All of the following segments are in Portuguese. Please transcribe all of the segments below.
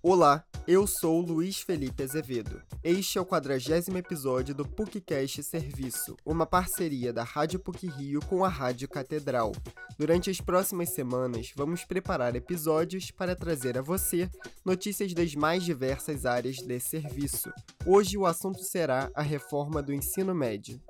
Olá, eu sou Luiz Felipe Azevedo. Este é o quadragésimo episódio do PUCcast Serviço, uma parceria da Rádio PUC Rio com a Rádio Catedral. Durante as próximas semanas, vamos preparar episódios para trazer a você notícias das mais diversas áreas de serviço. Hoje o assunto será a reforma do ensino médio.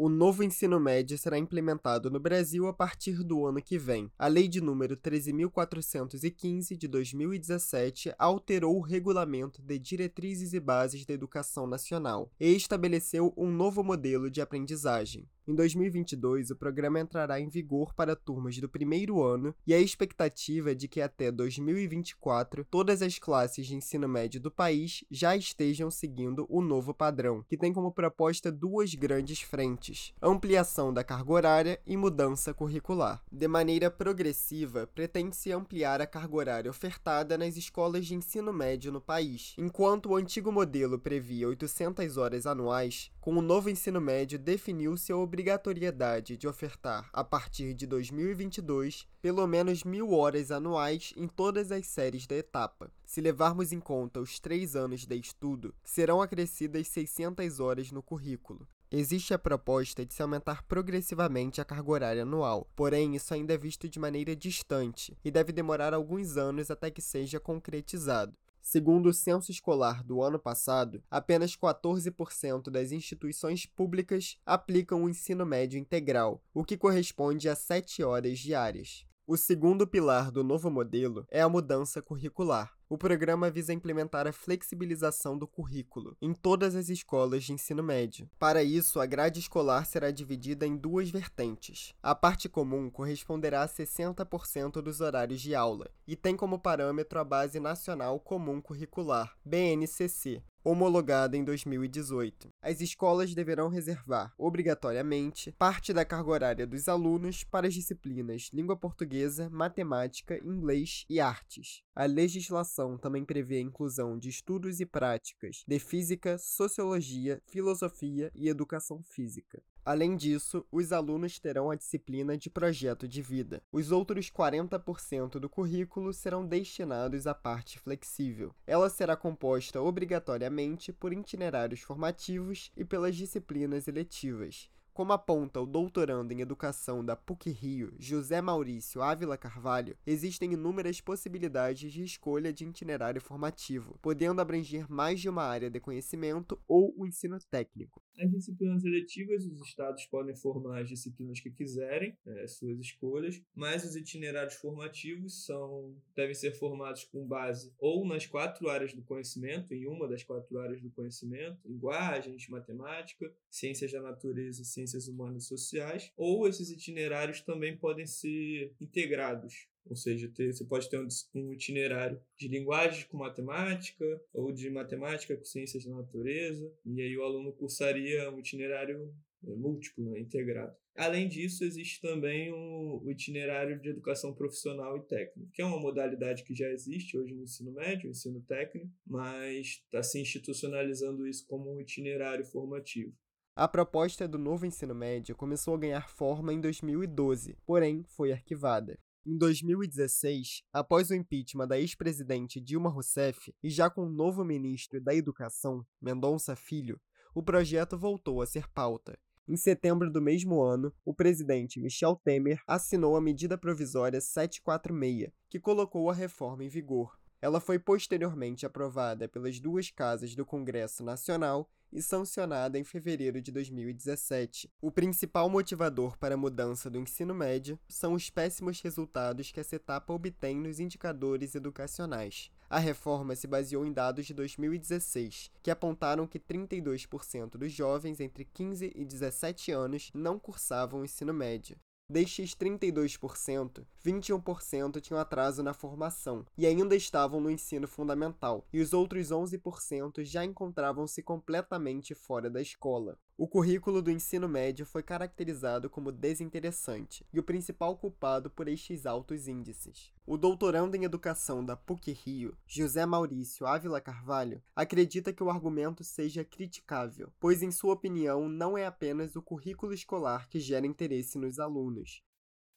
O novo ensino médio será implementado no Brasil a partir do ano que vem. A Lei de número 13.415 de 2017 alterou o regulamento de diretrizes e bases da educação nacional e estabeleceu um novo modelo de aprendizagem. Em 2022, o programa entrará em vigor para turmas do primeiro ano e a expectativa é de que até 2024 todas as classes de ensino médio do país já estejam seguindo o novo padrão, que tem como proposta duas grandes frentes: ampliação da carga horária e mudança curricular. De maneira progressiva, pretende-se ampliar a carga horária ofertada nas escolas de ensino médio no país. Enquanto o antigo modelo previa 800 horas anuais, com o novo ensino médio definiu-se a obrigatoriedade de ofertar, a partir de 2022, pelo menos mil horas anuais em todas as séries da etapa. Se levarmos em conta os três anos de estudo, serão acrescidas 600 horas no currículo. Existe a proposta de se aumentar progressivamente a carga horária anual, porém isso ainda é visto de maneira distante e deve demorar alguns anos até que seja concretizado. Segundo o censo escolar do ano passado, apenas 14% das instituições públicas aplicam o ensino médio integral, o que corresponde a 7 horas diárias. O segundo pilar do novo modelo é a mudança curricular. O programa visa implementar a flexibilização do currículo em todas as escolas de ensino médio. Para isso, a grade escolar será dividida em duas vertentes. A parte comum corresponderá a 60% dos horários de aula e tem como parâmetro a Base Nacional Comum Curricular, BNCC, homologada em 2018. As escolas deverão reservar, obrigatoriamente, parte da carga horária dos alunos para as disciplinas língua portuguesa, matemática, inglês e artes. A legislação também prevê a inclusão de estudos e práticas de física, sociologia, filosofia e educação física. Além disso, os alunos terão a disciplina de projeto de vida. Os outros 40% do currículo serão destinados à parte flexível. Ela será composta obrigatoriamente por itinerários formativos e pelas disciplinas eletivas. Como aponta o doutorando em educação da PUC-Rio, José Maurício Ávila Carvalho, existem inúmeras possibilidades de escolha de itinerário formativo, podendo abranger mais de uma área de conhecimento ou o ensino técnico. As disciplinas eletivas, os estados podem formar as disciplinas que quiserem, é, suas escolhas, mas os itinerários formativos são devem ser formados com base ou nas quatro áreas do conhecimento, em uma das quatro áreas do conhecimento, linguagens, matemática, ciências da natureza e ciências humanas e sociais, ou esses itinerários também podem ser integrados ou seja, ter, você pode ter um, um, itinerário de linguagens com matemática, ou de matemática com ciências da natureza, e aí o aluno cursaria um itinerário é, múltiplo, né, integrado. Além disso, existe também o, o, itinerário de educação profissional e técnica, que é uma modalidade que já existe hoje no ensino médio, ensino técnico, mas está se institucionalizando isso como um itinerário formativo. A proposta do novo ensino médio começou a ganhar forma em 2012, porém foi arquivada. Em 2016, após o impeachment da ex-presidente Dilma Rousseff e já com o novo ministro da Educação, Mendonça Filho, o projeto voltou a ser pauta. Em setembro do mesmo ano, o presidente Michel Temer assinou a medida provisória 746, que colocou a reforma em vigor. Ela foi posteriormente aprovada pelas duas casas do Congresso Nacional e sancionada em fevereiro de 2017. O principal motivador para a mudança do ensino médio são os péssimos resultados que essa etapa obtém nos indicadores educacionais. A reforma se baseou em dados de 2016, que apontaram que 32% dos jovens entre 15 e 17 anos não cursavam o ensino médio, Destes 32%, 21% tinham atraso na formação e ainda estavam no ensino fundamental, e os outros 11% já encontravam-se completamente fora da escola. O currículo do ensino médio foi caracterizado como desinteressante e o principal culpado por estes altos índices. O doutorando em educação da PUC-Rio, José Maurício Ávila Carvalho, acredita que o argumento seja criticável, pois, em sua opinião, não é apenas o currículo escolar que gera interesse nos alunos.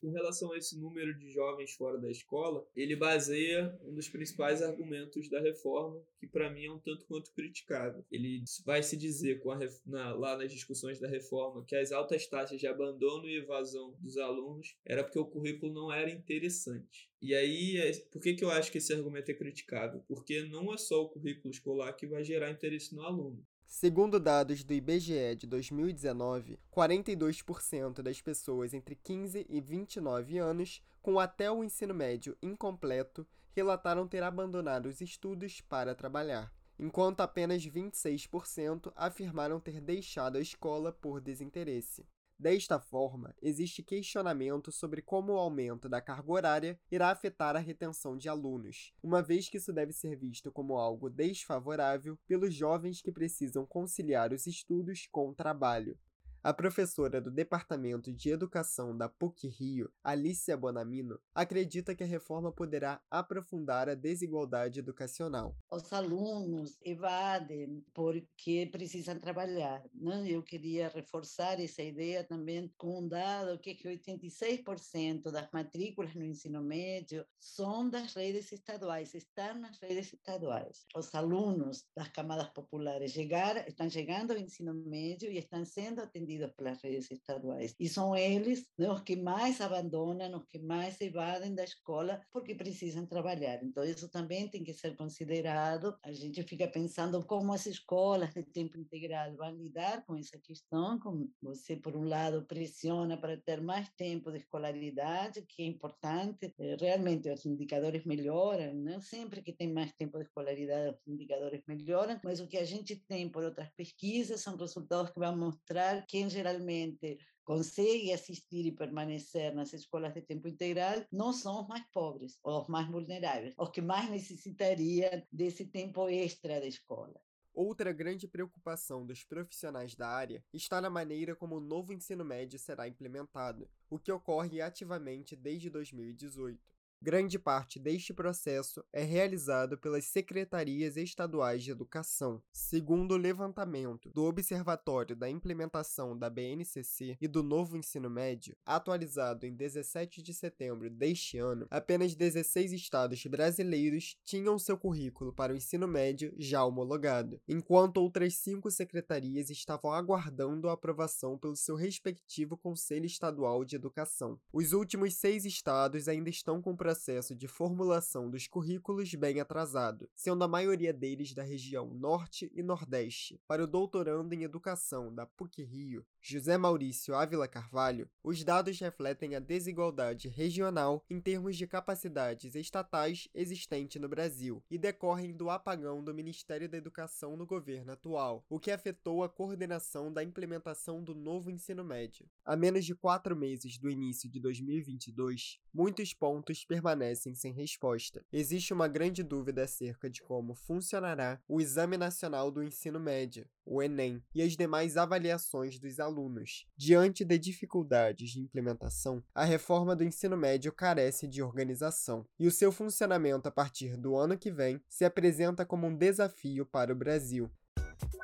Com relação a esse número de jovens fora da escola, ele baseia um dos principais argumentos da reforma, que para mim é um tanto quanto criticável. Ele vai se dizer a, na, lá nas discussões da reforma que as altas taxas de abandono e evasão dos alunos era porque o currículo não era interessante. E aí, é, por que, que eu acho que esse argumento é criticável? Porque não é só o currículo escolar que vai gerar interesse no aluno. Segundo dados do IBGE de 2019, 42% das pessoas entre 15 e 29 anos com até o ensino médio incompleto relataram ter abandonado os estudos para trabalhar, enquanto apenas 26% afirmaram ter deixado a escola por desinteresse. Desta forma, existe questionamento sobre como o aumento da carga horária irá afetar a retenção de alunos, uma vez que isso deve ser visto como algo desfavorável pelos jovens que precisam conciliar os estudos com o trabalho, a professora do Departamento de Educação da PUC-Rio, Alicia Bonamino, acredita que a reforma poderá aprofundar a desigualdade educacional. Os alunos evadem porque precisam trabalhar. Né? Eu queria reforçar essa ideia também com um dado que é que 86% das matrículas no ensino médio são das redes estaduais, estão nas redes estaduais. Os alunos das camadas populares estão chegando ao ensino médio e estão sendo atendidos atendidos pelas redes estaduais. E são eles né, os que mais abandonam, os que mais se evadem da escola porque precisam trabalhar. Então, isso também tem que ser considerado. A gente fica pensando como as escolas de tempo integral vão lidar com essa questão. Como você, por um lado, pressiona para ter mais tempo de escolaridade, que é importante. Eh, realmente, os indicadores melhoram, né? sempre que tem mais tempo de escolaridade, os indicadores melhoram, mas o que a gente tem por outras pesquisas são resultados que vão mostrar que quem geralmente consegue assistir e permanecer nas escolas de tempo integral não são os mais pobres, os mais vulneráveis, os que mais necessitariam desse tempo extra da escola. Outra grande preocupação dos profissionais da área está na maneira como o novo ensino médio será implementado, o que ocorre ativamente desde 2018. Grande parte deste processo é realizado pelas secretarias estaduais de educação. Segundo o levantamento do Observatório da Implementação da BNCC e do Novo Ensino Médio, atualizado em 17 de setembro deste ano, apenas 16 estados brasileiros tinham seu currículo para o ensino médio já homologado, enquanto outras cinco secretarias estavam aguardando a aprovação pelo seu respectivo Conselho Estadual de Educação. Os últimos seis estados ainda estão com processo de formulação dos currículos bem atrasado, sendo a maioria deles da região Norte e Nordeste. Para o doutorando em Educação da PUC-Rio, José Maurício Ávila Carvalho, os dados refletem a desigualdade regional em termos de capacidades estatais existente no Brasil e decorrem do apagão do Ministério da Educação no governo atual, o que afetou a coordenação da implementação do novo ensino médio. A menos de quatro meses do início de 2022, muitos pontos permanecem sem resposta. Existe uma grande dúvida acerca de como funcionará o Exame Nacional do Ensino Médio, o Enem, e as demais avaliações dos alunos. Diante de dificuldades de implementação, a reforma do ensino médio carece de organização, e o seu funcionamento a partir do ano que vem se apresenta como um desafio para o Brasil.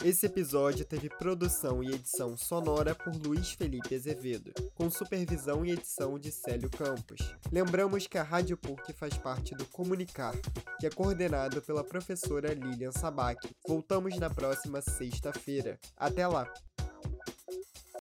Esse episódio teve produção e edição sonora por Luiz Felipe Azevedo, com supervisão e edição de Célio Campos. Lembramos que a Rádio PUC faz parte do Comunicar, que é coordenado pela professora Lilian Sabac. Voltamos na próxima sexta-feira. Até lá!